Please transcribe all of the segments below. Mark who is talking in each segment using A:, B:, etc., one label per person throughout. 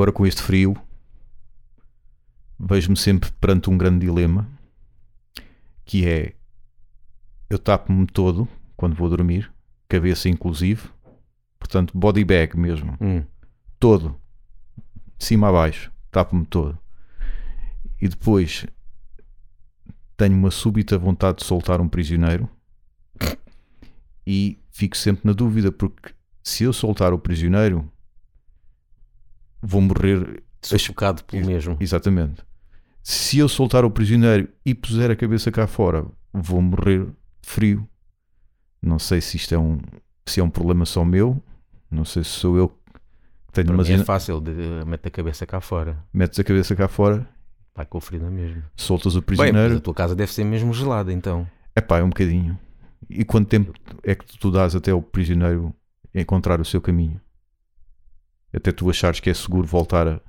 A: agora com este frio, vejo-me sempre perante um grande dilema que é eu tapo-me todo quando vou dormir, cabeça inclusive, portanto body bag mesmo,
B: Hum.
A: todo, de cima a baixo, tapo-me todo. E depois tenho uma súbita vontade de soltar um prisioneiro e fico sempre na dúvida, porque se eu soltar o prisioneiro, vou morrer
B: Sufocado pelo mesmo.
A: Exatamente. Se eu soltar o prisioneiro e puser a cabeça cá fora, vou morrer de frio. Não sei se isto é um, se é um problema só meu. Não sei se sou eu que tenho
B: mim é fácil, de, mete a cabeça cá fora.
A: Metes a cabeça cá fora,
B: Vai com o frio na mesma.
A: soltas o
B: Bem,
A: prisioneiro.
B: a tua casa deve ser mesmo gelada, então.
A: É pá, é um bocadinho. E quanto tempo é que tu dás até o prisioneiro encontrar o seu caminho? Até tu achares que é seguro voltar a,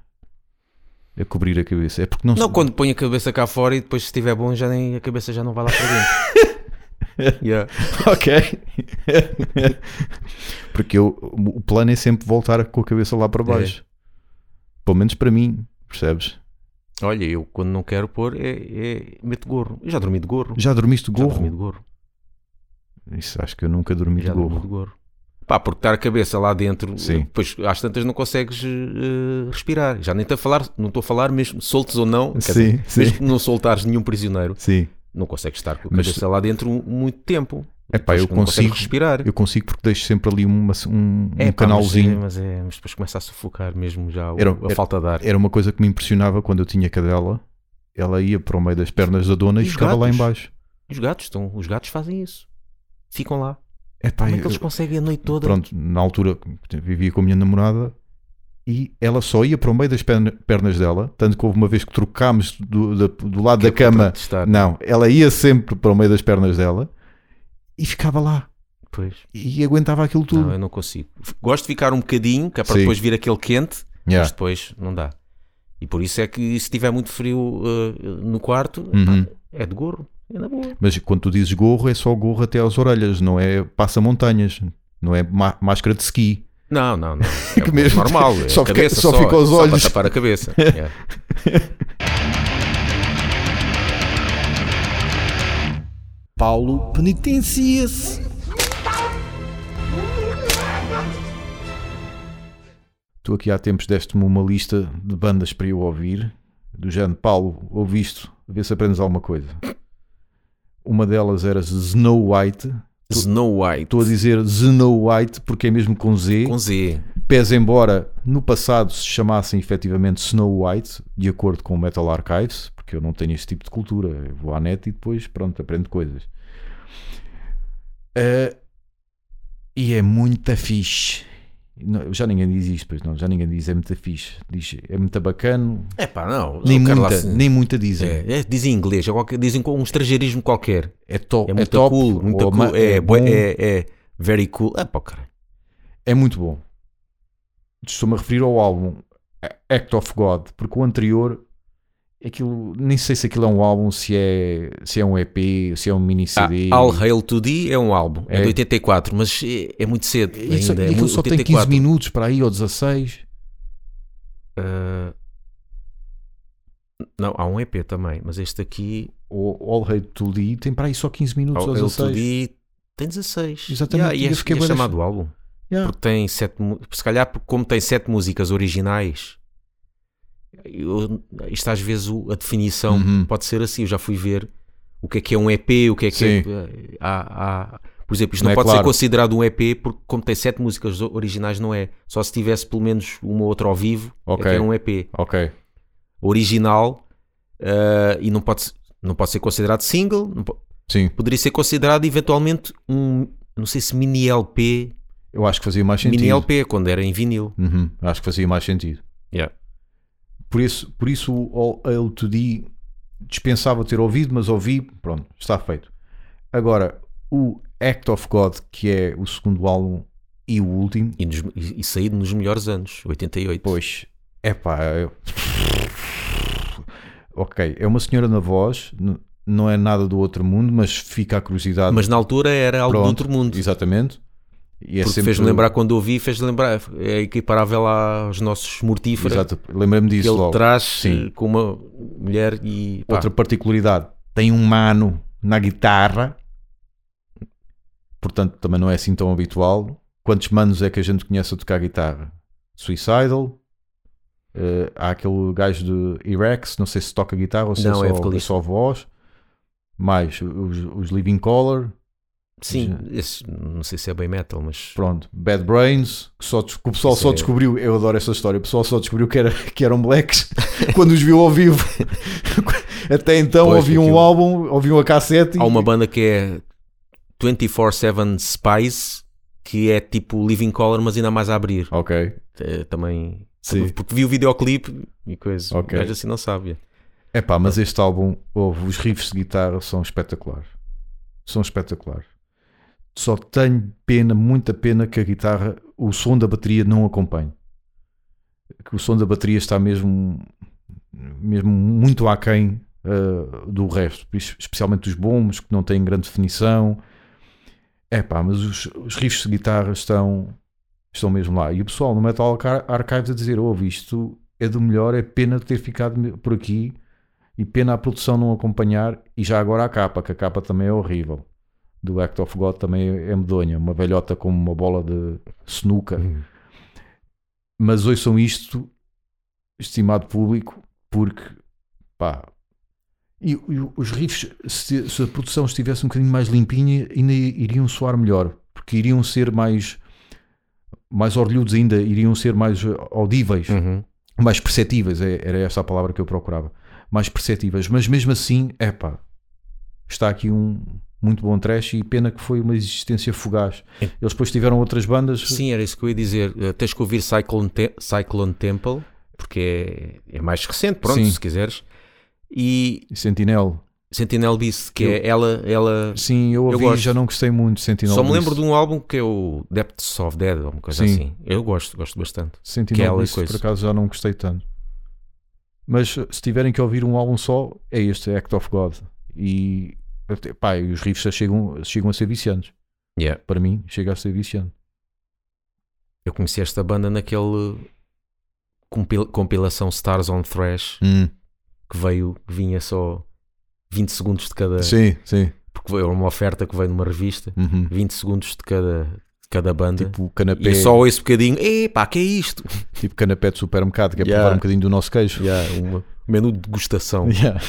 A: a cobrir a cabeça. É porque não,
B: Não,
A: se-
B: quando põe a cabeça cá fora e depois se estiver bom, já nem, a cabeça já não vai lá para dentro. yeah.
A: Ok. Porque eu, o plano é sempre voltar com a cabeça lá para baixo. Pelo menos para mim, percebes?
B: Olha, eu quando não quero pôr, é, é meto gorro. Eu já dormi de gorro.
A: Já dormiste de
B: Já
A: gorro?
B: dormi de gorro.
A: Isso acho que eu nunca dormi
B: Já
A: de
B: dormi
A: gorro.
B: de gorro. Pá, porque estar a cabeça lá dentro,
A: Sim.
B: depois às tantas não consegues eh, respirar. Já nem estou a falar, não estou a falar mesmo, soltos ou não,
A: Sim,
B: dizer,
A: sim.
B: mesmo que não soltares nenhum prisioneiro,
A: Sim.
B: não consegues estar com a
A: Mas-
B: cabeça lá dentro muito tempo.
A: É pá, eu consigo.
B: respirar.
A: Eu consigo porque deixo sempre ali uma- um, um
B: É, pá,
A: canalzinho.
B: Mas, é, mas, é- mas depois começa a sufocar mesmo já o-
A: Era-
B: a falta de ar.
A: Era uma coisa que me impressionava quando eu tinha cadela. Ela ia para o meio das pernas da dona e,
B: E
A: ficava lá
B: gatos?
A: embaixo.
B: Os gatos estão, os gatos fazem isso. Ficam lá.
A: É
B: Como é que
A: eu-
B: eles conseguem a noite toda?
A: pronto, na altura vivia com a minha namorada e ela só ia para o meio das perna- pernas dela, tanto que houve uma vez que trocámos do, da- do lado
B: Que é
A: da
B: para
A: cama, não, ela ia sempre para o meio das pernas dela e ficava lá
B: Pois.
A: e aguentava aquilo tudo.
B: Não, eu não consigo. Gosto de ficar um bocadinho, que é para
A: Sim.
B: depois vir aquele quente,
A: Yeah.
B: mas depois não dá. E por isso é que se estiver muito frio uh, no quarto,
A: Uhum.
B: é de gorro. É na boa.
A: Mas quando tu dizes gorro, é só gorro até às orelhas, não é passa-montanhas, não é má- máscara de ski.
B: Não, não, não. É
A: Que mesmo-
B: normal. É
A: só fica-
B: cabeça
A: só fica aos
B: só
A: olhos.
B: para tapar a cabeça. Yeah.
C: Paulo penitencia-se.
A: Tu aqui há tempos deste-me uma lista de bandas para eu ouvir, do género Paulo, ouviste, a ver se aprendes alguma coisa. Uma delas era Snow White.
B: Snow White.
A: Estou a dizer Snow White porque é mesmo com Z.
B: Com Z.
A: Pese embora no passado se chamassem efetivamente Snow White, de acordo com o Metal Archives, porque eu não tenho esse tipo de cultura. Eu vou à net e depois, pronto, aprendo coisas. Eh, e é muito fixe. Não, já ninguém diz isto, pois não, já ninguém diz é muito fixe. Diz é muito bacano.
B: É pá, não.
A: Nem muita,
B: se-
A: nem muita dizem. É,
B: É, é, dizem em inglês, é qualquer- dizem com um estrangeirismo qualquer.
A: to,
B: É
A: é,
B: muito
A: top,
B: cool, muito cool.
A: ma-
B: É,
A: bom,
B: bué- é, é very cool. É pá, cara.
A: é muito bom. Estou-me a referir ao álbum Act of God, porque o anterior, aquilo, nem sei se aquilo é um álbum, se é, se é um EP, se é um mini
B: Ah,
A: CD.
B: All Hail to Thee é um álbum, é,
A: É.
B: de 84, mas é, é muito cedo.
A: e só,
B: ainda,
A: e
B: é muito-
A: só tem 15
B: 84.
A: minutos para aí, ou 16.
B: Ah, não, há um EP também, mas este aqui,
A: O All Hate to Thee tem para aí só 15 minutos
B: All
A: ou
B: Hail to
A: 16.
B: Thee, tem 16.
A: Exatamente,
B: Yeah, e
A: e
B: é, é chamado álbum.
A: Yeah.
B: Porque tem sete, se calhar como tem sete músicas originais, eu- isto às vezes o- a definição
A: Uhum.
B: pode ser assim. Eu já fui ver o que é que é um EP, o que é que
A: Sim.
B: é. há- há- por exemplo, isto
A: Não
B: não,
A: é
B: pode
A: claro.
B: ser considerado um EP porque, como tem sete músicas originais, não é. Só se tivesse pelo menos uma ou outra ao vivo, é
A: Ok.
B: que era um EP
A: Ok.
B: original ah, e não pode, não pode ser considerado single, po-
A: Sim,
B: poderia ser considerado eventualmente um, não sei se mini LP,
A: eu acho que fazia mais sentido.
B: mini LP, quando era em vinil.
A: Uhum, acho que fazia mais sentido.
B: Yeah.
A: Por isso, por isso o Thee dispensava ter ouvido, mas ouvi, pronto, está feito. Agora, o Act of God, que é o segundo álbum e o último,
B: E, nos, e, saído nos melhores anos, 88.
A: pois, é pá, ok, é uma senhora na voz, não é nada do outro mundo, mas fica a curiosidade.
B: Mas na altura era algo do
A: Pronto,
B: outro mundo.
A: Exatamente. E é
B: Porque fez-me lembrar quando ouvi, fez-me lembrar, é equiparável aos nossos mortíferos.
A: Exato, lembrei-me
B: Que
A: disso
B: ele
A: logo.
B: traz
A: Sim.
B: eh, com uma mulher e. pá,
A: Outra particularidade, tem um mano na guitarra, portanto também não é assim tão habitual. Quantos manos é que a gente conhece a tocar guitarra? Suicidal, eh, há aquele gajo de Irex, não sei se toca guitarra ou se
B: Não,
A: é,
B: é
A: só, é
B: vocalista.
A: só voz. Mais os, os Living Color,
B: sim, esse- não sei se é bem metal, mas.
A: pronto, Bad Brains, que, só, que o pessoal
B: Isso
A: só
B: é-
A: descobriu, eu adoro essa história, o pessoal só descobriu que, era, que eram blacks quando os viu ao vivo. Até então
B: Pois,
A: ouviam
B: aquilo-
A: um álbum, ouviam a cassete e
B: Há uma banda que é 24-7 Spice, que é tipo Living Color, mas ainda mais a abrir.
A: Ok.
B: Eh, também.
A: Sim.
B: Porque vi o videoclipe e coisa.
A: Ok.
B: Gajo assim não sabe.
A: É pá, mas este álbum, ouve, os riffs de guitarra são espetaculares. São espetaculares. Só tenho pena, muita pena que a guitarra, o som da bateria não acompanhe. Que o som da bateria está mesmo, mesmo muito aquém uh, do resto, es- especialmente os bombos que não têm grande definição. É pá, mas os, os riffs de guitarra estão, estão mesmo lá. E o pessoal no Metal Ar- Archives a dizer: ouve, isto é do melhor, é pena ter ficado por aqui e pena a produção não acompanhar. E já agora a capa, que a capa também é horrível. Do Act of God também é medonha, uma velhota com uma bola de snooker. Mas ouçam isto, estimado público, porque pá. E, e os riffs, se, se a produção estivesse um bocadinho mais limpinha, ainda iriam soar melhor, porque iriam ser mais mais orlhudos ainda, iriam ser mais eh, audíveis
B: Uhum.
A: mais perceptíveis, é- era essa a palavra que eu procurava, mais perceptíveis, mas mesmo assim, é pá, está aqui um muito bom trash e pena que foi uma existência fugaz. Eles depois tiveram outras bandas,
B: Sim, era isso que eu ia dizer. Eh, tens que ouvir Cyclone, Te- Cyclone Temple, porque é, é mais recente, pronto,
A: Sim.
B: se quiseres. E
A: Sentinel.
B: Sentinel Beast, que é ela, ela
A: Sim, eu ouvi
B: gosto.
A: já não gostei muito de Sentinel
B: Só me
A: Beast.
B: lembro de um álbum que é o Depths of Dead, ou uma coisa
A: Sim.
B: assim. Eu gosto, gosto bastante.
A: Sentinel
B: que é
A: Beast, por acaso já não gostei tanto. Mas se tiverem que ouvir um álbum só, é este, Act of God. E, pá, e os riffs chegam, chegam a ser viciantes.
B: Yeah.
A: Para mim, chega a ser viciante.
B: Eu conheci esta banda naquele compil- compilação Stars on Thrash, que veio, que vinha só 20 segundos de cada.
A: Sim, sim.
B: Porque era uma oferta que veio numa revista,
A: Uhum.
B: 20 segundos de cada, de cada banda.
A: Tipo
B: e
A: canapé,
B: eu só um bocadinho, epá, que é isto?
A: tipo canapé de supermercado, que é
B: Yeah.
A: provar um bocadinho do nosso queijo.
B: Yeah, uma- um menu de degustação.
A: Yeah.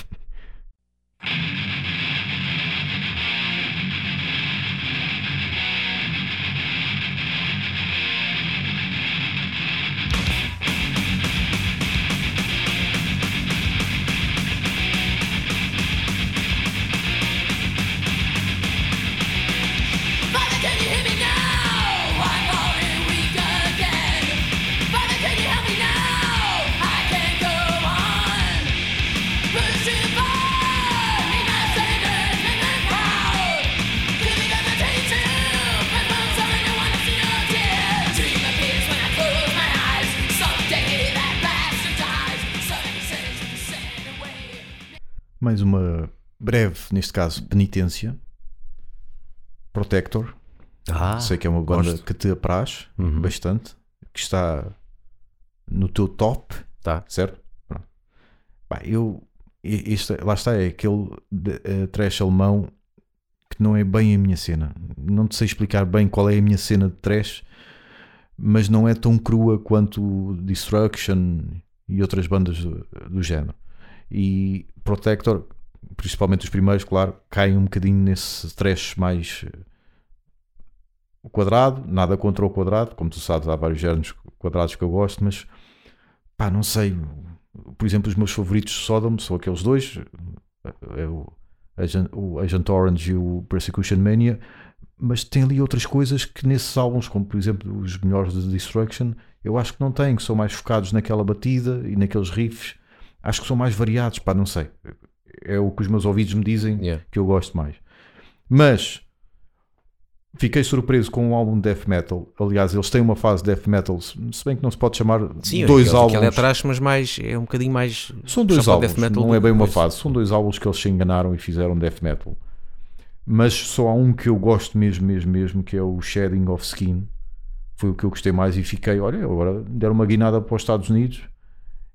A: Breve, neste caso, penitência. Protector.
B: Ah,
A: Sei que é uma banda
B: gosto.
A: que te apraz
B: Uhum.
A: bastante. Que está no teu top,
B: Tá.
A: certo? Pronto. Pá, eu. Este, lá está, é aquele de, eh, trash alemão que não é bem a minha cena. Não te sei explicar bem qual é a minha cena de trash, mas não é tão crua quanto Destruction e outras bandas do, do género. E Protector, principalmente os primeiros, claro, caem um bocadinho nesse trash mais eh, quadrado. Nada contra o quadrado, como tu sabes, há vários géneros quadrados que eu gosto, mas pá, não sei. Por exemplo, os meus favoritos de Sodom são aqueles dois: é o Agent, o Agent Orange e o Persecution Mania. Mas tem ali outras coisas que nesses álbuns, como por exemplo os melhores de Destruction, eu acho que não têm, que são mais focados naquela batida e naqueles riffs. Acho que são mais variados, pá, não sei. É o que os meus ouvidos me dizem
B: Yeah.
A: que eu gosto mais. Mas fiquei surpreso com um álbum de death metal. Aliás, eles têm uma fase de death metal, se bem que não se pode chamar
B: Sim,
A: dois
B: aquele,
A: álbuns.
B: é atrás, mas mais, é um bocadinho mais.
A: São dois álbuns,
B: death metal
A: não é bem uma fase. São dois álbuns que eles se enganaram e fizeram death metal. Mas só há um que eu gosto mesmo, mesmo, mesmo, que é o Shedding of Skin. Foi o que eu gostei mais e fiquei, olha, agora deram uma guinada para os Estados Unidos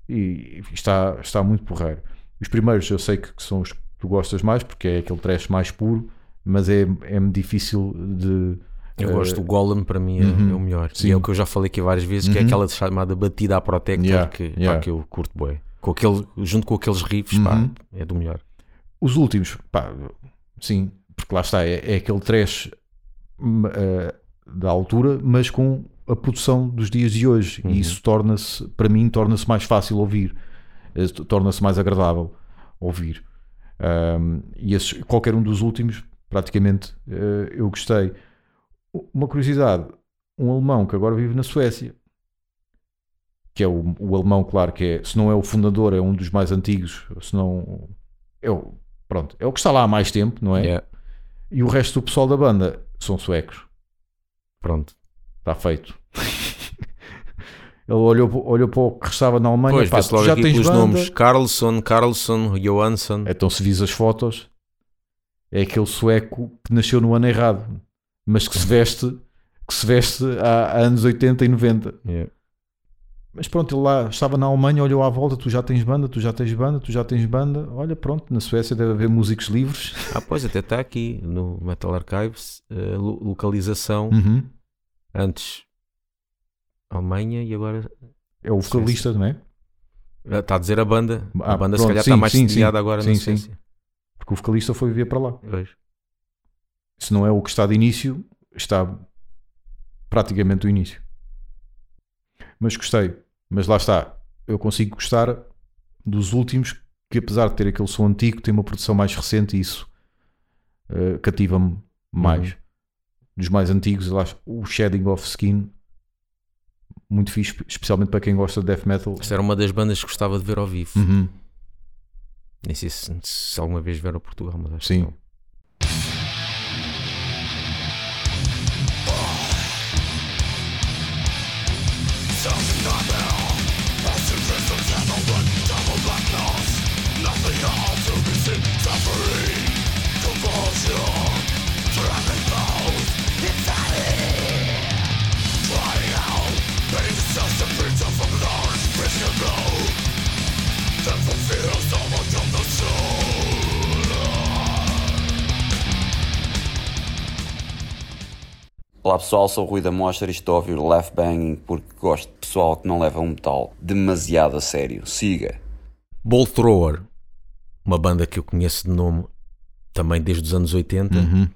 A: e está, está muito porreiro. Os primeiros eu sei que que são os que tu gostas mais, porque é aquele trash mais puro, mas é, é difícil de.
B: Eu
A: eh,
B: gosto do Golem, para mim é,
A: uhum.
B: é o melhor.
A: Sim.
B: E é o que eu já falei aqui várias vezes, que é
A: Uhum.
B: aquela chamada batida à Protector
A: Yeah,
B: que, pá,
A: yeah.
B: que eu curto bem. Com aquele, junto com aqueles riffs, pá,
A: Uhum.
B: é do melhor.
A: Os últimos, pá, sim, porque lá está, é, é aquele trash eh, da altura, mas com a produção dos dias de hoje. E isso torna-se, para mim, torna-se mais fácil ouvir, Eh, torna-se mais agradável ouvir. Ahm, e esses, qualquer um dos últimos, praticamente, eh, eu gostei. Uma curiosidade: um alemão que agora vive na Suécia, que é o, o alemão, claro, que é, se não é o fundador, é um dos mais antigos, se não é o, pronto, é o que está lá há mais tempo, não é?
B: Yeah,
A: E o resto do pessoal da banda são suecos.
B: pronto.
A: Está feito. Ele olhou, olhou para o que estava na Alemanha.
B: Pois,
A: pá,
B: logo
A: já
B: aqui
A: tens banda.
B: nomes: Carlson, Carlson, Johansson.
A: Então, se vis as fotos, é aquele sueco que nasceu no ano errado, mas que se veste, que se veste há, há anos 80 e 90.
B: Yeah.
A: Mas pronto, ele lá estava na Alemanha, olhou à volta, tu já tens banda, tu já tens banda, tu já tens banda. Olha, pronto, na Suécia deve haver músicos livres.
B: Ah, pois, até está aqui no Metal Archives, eh, lo- localização
A: Uhum.
B: antes Alemanha e agora
A: É o vocalista, não é?
B: Ah, está a dizer a banda.
A: Ah,
B: a banda se
A: pronto,
B: calhar
A: sim,
B: está mais
A: sim,
B: agora
A: Sim,
B: na
A: sim. Porque o vocalista foi viver para lá.
B: Pois.
A: Se não é o que está de início, está praticamente o início. Mas gostei. Mas lá está. Eu consigo gostar dos últimos que, apesar de ter aquele som antigo, tem uma produção mais recente e isso eh, cativa-me mais.
B: Uhum.
A: Dos mais antigos, lá, o Shedding of Skin, muito fixe, especialmente para quem gosta de death metal.
B: Esta era uma das bandas que gostava de ver ao vivo.
A: Uhum.
B: Nem sei se, se alguma vez vieram a Portugal, mas acho
A: Sim.
B: que não.
D: Olá pessoal, sou o Rui da Mostra e estou a ouvir o Laugh Banging porque gosto de pessoal que não leva um metal demasiado a sério. Siga!
B: Ball Thrower, uma banda que eu conheço de nome também desde os anos 80
A: Uhum.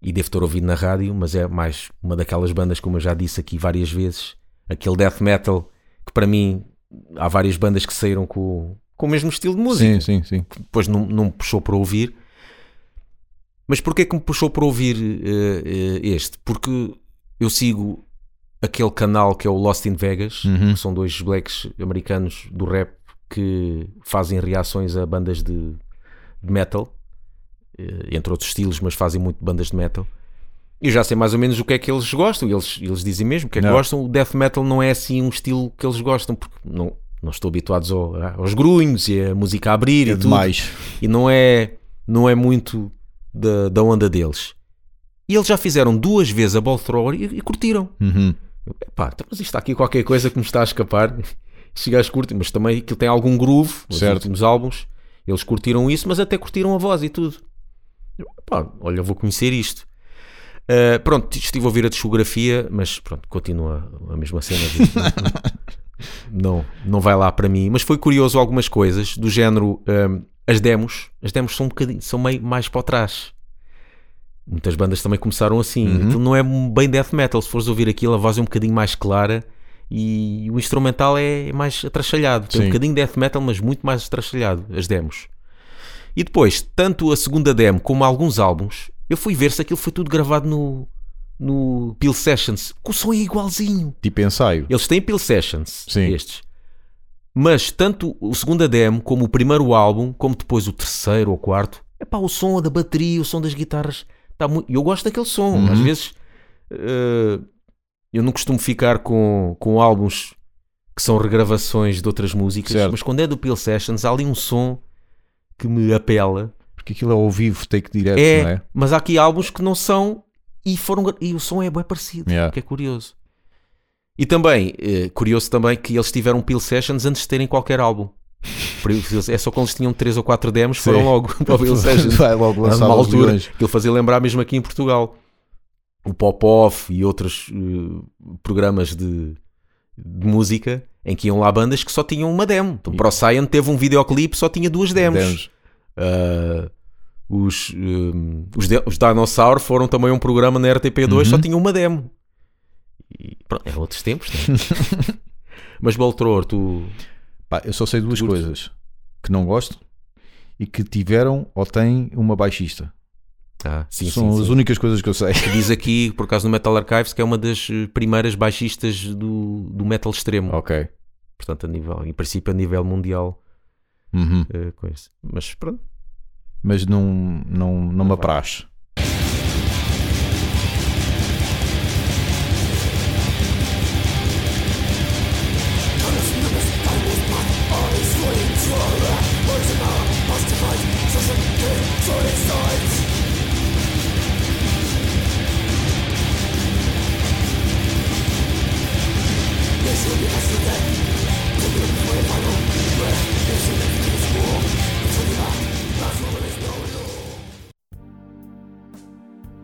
B: e devo ter ouvido na rádio, mas é mais uma daquelas bandas, como eu já disse aqui várias vezes, aquele death metal que para mim há várias bandas que saíram com, com o mesmo estilo de música.
A: Sim, sim, sim.
B: depois não, não me puxou para ouvir. Mas porquê que me puxou para ouvir eh, este? Porque eu sigo aquele canal que é o Lost in Vegas,
A: Uhum.
B: que são dois blacks americanos do rap que fazem reações a bandas de, de metal, eh, entre outros estilos, mas fazem muito bandas de metal. E eu já sei mais ou menos o que é que eles gostam, e eles, eles dizem mesmo o que é que
A: Não.
B: gostam. O death metal não é assim um estilo que eles gostam, porque não, não estou habituados ao- aos grunhos e a música a abrir
A: É
B: e tudo
A: demais.
B: e não é, não é muito da, da onda deles. E eles já fizeram duas vezes a Ball Thrower e, e curtiram.
A: Uhum.
B: Epá, então, mas isto está aqui qualquer coisa que me está a escapar. Estes gajos curtem, mas também aquilo tem algum groove. Os
A: Certo.
B: últimos álbuns, eles curtiram isso, mas até curtiram a voz e tudo. Epá, olha, eu vou conhecer isto. Ah, pronto, estive a ouvir a discografia, mas pronto, continua a mesma cena. de- não, não vai lá para mim. Mas foi curioso algumas coisas do género. ahm, as demos, as demos são um bocadinho, são meio mais para trás. Muitas bandas também começaram assim.
A: Uhum.
B: Aquilo não é bem death metal. Se fores ouvir aquilo, a voz é um bocadinho mais clara e o instrumental é mais atrachalhado. Tem
A: Sim.
B: um bocadinho de death metal, mas muito mais atrachalhado. As demos. E depois, tanto a segunda demo como alguns álbuns, eu fui ver se aquilo foi tudo gravado no, no Peel Sessions, que o som é igualzinho.
A: Tipo ensaio.
B: Eles têm Peel Sessions,
A: Sim.
B: estes. Mas tanto o segunda demo, como o primeiro álbum, como depois o terceiro ou quarto, é pá, o som da bateria, o som das guitarras, está muito. Eu gosto daquele som.
A: Uhum.
B: Às vezes eh, eu não costumo ficar com, com álbuns que são regravações de outras músicas,
A: Certo.
B: mas quando é do Peel Sessions, há ali um som que me apela.
A: Porque aquilo é ao vivo, take direto,
B: É,
A: não é?
B: mas há aqui álbuns que não são e foram e o som é bem parecido,
A: Yeah.
B: que é curioso. E também, eh, curioso também que eles tiveram Peel Sessions antes de terem qualquer álbum. É só quando eles tinham 3 ou 4 demos, foram
A: Sim.
B: logo para o Peel Sessions.
A: Vai logo lançar
B: uma altura que ele fazia lembrar mesmo aqui em Portugal. O Pop-Off e outros eh, programas de, de música em que iam lá bandas que só tinham uma demo. Então, Pro teve um videoclipe só tinha duas demos.
A: Demos.
B: Ah, os, hum, os, de- os Dinosaur foram também um programa na RTP2, só
A: Uhum.
B: tinha uma demo. E pronto, eram outros tempos, né? Mas Beltror, tu.
A: Pá, eu só sei duas coisas que não gosto e que tiveram ou têm uma baixista.
B: Ah, sim,
A: São
B: sim,
A: as
B: sim.
A: únicas coisas que eu sei.
B: Diz aqui, por acaso no Metal Archives, que é uma das eh, primeiras baixistas do, do metal extremo.
A: ok.
B: Portanto, a nível, em princípio, a nível mundial.
A: Uhum.
B: coisa. Mas pronto.
A: Mas não, não, não me
B: vai.
A: apraz.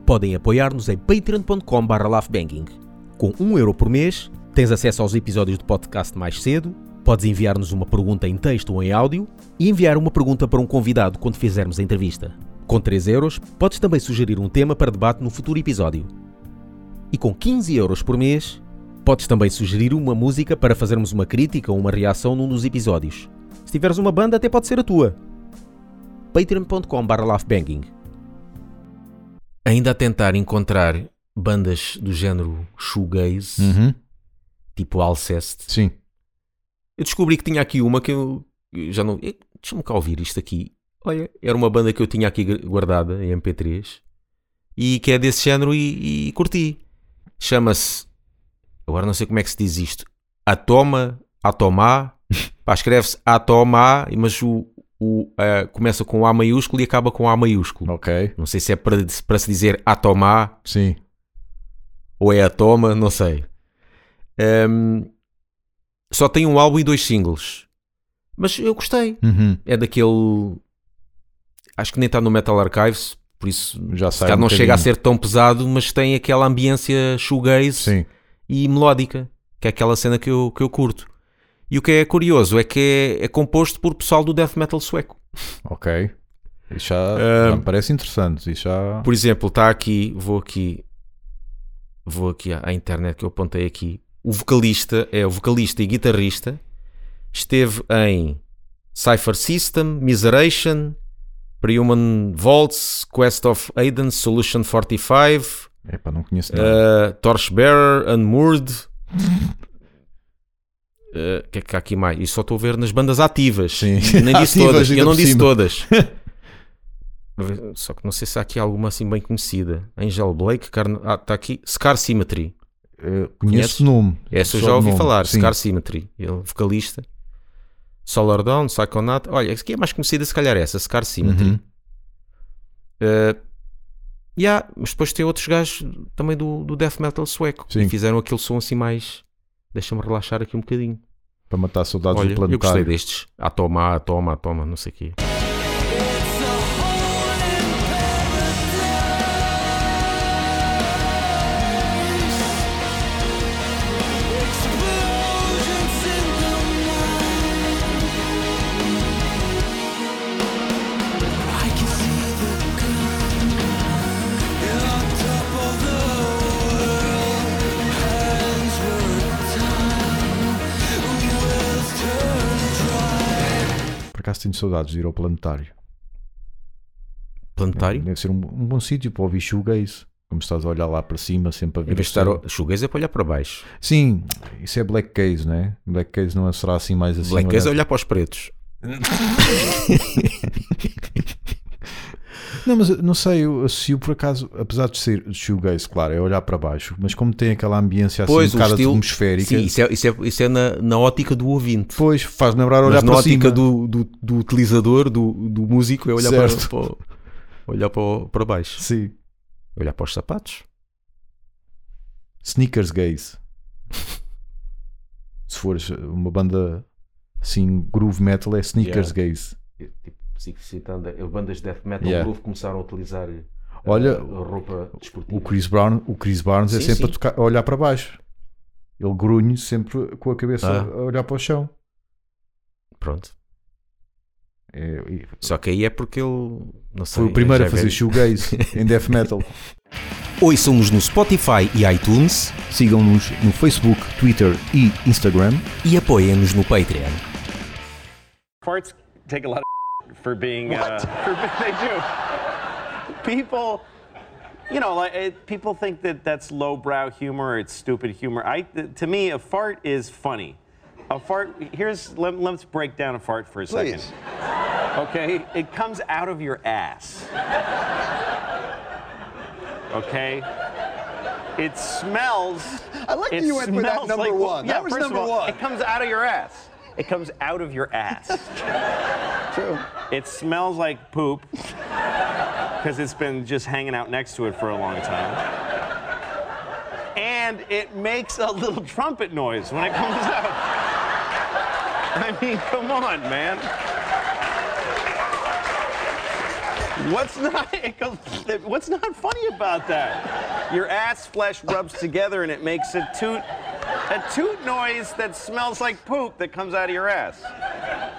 E: Podem apoiar-nos em patreon.com.br laughbanging. Com 1 euro por mês, tens acesso aos episódios do podcast mais cedo, podes enviar-nos uma pergunta em texto ou em áudio e enviar uma pergunta para um convidado quando fizermos a entrevista. Com 3 euros, podes também sugerir um tema para debate no futuro episódio. E com 15 euros por mês, podes também sugerir uma música para fazermos uma crítica ou uma reação num dos episódios. Se tiveres uma banda, até pode ser a tua. patreon.com.br laughbanging.
B: Ainda a tentar encontrar bandas do género shoegaze,
A: Uhum.
B: tipo Alceste.
A: Sim.
B: Eu descobri que tinha aqui uma que eu já não. Deixa-me cá ouvir isto aqui. Olha, era uma banda que eu tinha aqui guardada em MP3 e que é desse género e, e curti. Chama-se. Agora não sei como é que se diz isto. Atoma, Atomá. Pá, escreve-se Atomá, mas o, o, eh, começa com A maiúsculo e acaba com A maiúsculo.
A: Ok.
B: Não sei se é para, para se dizer Atomá
A: Sim.
B: ou é Atoma, não sei. Ehm, só tem um álbum e dois singles. Mas eu gostei.
A: Uhum.
B: É daquele. Acho que nem está no Metal Archives, por isso
A: Já sai. um
B: não chega a ser tão pesado, mas tem aquela ambiência shoegaze
A: Sim.
B: e melódica, que é aquela cena que eu, que eu curto. E o que é curioso é que é, é composto por pessoal do death metal sueco.
A: Ok. Isso já,
B: Ah,
A: já me parece interessante. Isso já.
B: Por exemplo, está aqui, vou aqui, vou aqui à, à internet que eu apontei aqui. O vocalista é o vocalista e guitarrista. Esteve em Cypher System, Miseration, Prehuman Vaults, Quest of Aiden, Solution 45,
A: Epá, não conheço nada.
B: uh, Torchbearer, Unmoored. Uh, O que é que há aqui mais? E só estou a ver nas bandas ativas.
A: Sim.
B: Eu Nem disse
A: Ativas
B: todas. Eu não disse
A: cima.
B: todas. Só que não sei se há aqui alguma assim bem conhecida. Angel Blake, Carn... ah, está aqui. Scar Symmetry.
A: Eh,
B: conheces?
A: conheço o nome.
B: Essa eu já ouvi
A: nome.
B: falar.
A: Sim.
B: Scar Symmetry. Ele, vocalista. Solar Dawn, Psychonaut. Olha, aqui é mais conhecida, se calhar essa. Scar Symmetry.
A: Uhum.
B: Uh, yeah, mas depois tem outros gajos também do, do death metal sueco
A: Sim.
B: e fizeram aquele som assim mais. Deixa-me relaxar aqui um bocadinho.
A: Para matar saudades
B: Olha,
A: do
B: eu gostei
A: planetário.
B: destes. A toma, a toma, a toma, não sei o quê.
A: Acaso tenho saudades de ir ao planetário.
B: Planetário?
A: Deve ser um, um bom sítio para ouvir shoegaze. Como estás a olhar lá para cima, sempre a ver.
B: Em vez de estar. Shoegaze é para olhar para baixo.
A: Sim, isso é black case, né? Black case não será assim mais assim.
B: Black Gaze é
A: olhar
B: para os pretos.
A: Não, mas não sei, eu associo por acaso, apesar de ser shoegaze, claro, é olhar para baixo, mas como tem aquela ambiência assim
B: Pois,
A: um bocado
B: estilo-
A: atmosférica,
B: Sim, isso é, isso é, isso é na, na ótica do ouvinte.
A: depois faz lembrar olhar
B: Mas na
A: para
B: ótica
A: cima.
B: do, do, do utilizador, do, do músico, é olhar
A: Certo.
B: para, para, Olhar para, para baixo.
A: Sim.
B: Olhar para os sapatos.
A: Sneakers gays. Se fores uma banda assim, groove metal, é sneakers
B: Yeah.
A: gays.
B: Tipo, citando, bandas de death metal
A: Yeah.
B: groove começaram a utilizar eh,
A: Olha,
B: a roupa desportiva.
A: O Chris, Brown, o Chris Barnes é
B: Sim,
A: sempre
B: sim.
A: a, tocar- a olhar para baixo. Ele grunhe sempre com a cabeça
B: Ah.
A: a olhar para o chão.
B: Pronto.
A: É- e-
B: Só que aí é porque ele. Não sei,
A: foi o primeiro a fazer shoegaze em death metal.
E: Ouçam-nos no Spotify e iTunes
A: Sigam-nos no Facebook, Twitter e Instagram.
E: e apoiem-nos no Patreon.
F: farts take a lot of for being uh, for, they do people you know like it, people think that that's lowbrow humor it's stupid humor i to me a fart is funny a fart here's let, let's break down a fart for a second
G: Please.
F: okay it comes out of your ass okay it smells
G: I like that you went with that number
F: like-
G: one.
F: Yeah,
G: That was
F: first
G: number
F: all,
G: one.
F: It comes out of your ass. It comes out of your ass.
G: True.
F: It smells like poop because it's been just hanging out next to it for a long time. And it makes a little trumpet noise when it comes out. I mean, come on, man. What's not goes, what's not funny about that? Your ass flesh rubs together and it makes a toot a toot noise that smells like poop that comes out of your ass.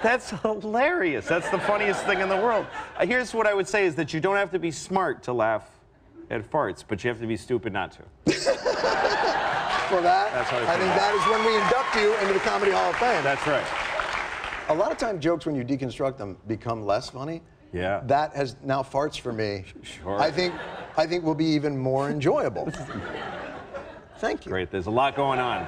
F: That's hilarious. That's the funniest thing in the world. Uh, here's what I would say is that you don't have to be smart to laugh at farts, but you have to be stupid not to.
G: For that,
F: That's how I
G: I think that is when we induct you into the Comedy Hall of Fame.
F: That's right.
G: a lot of time jokes when you deconstruct them become less funny.
F: Yeah.
G: That has now farts for me.
F: Sure.
G: I think I think will be even more enjoyable. Thank you.
F: Great. There's a lot going on.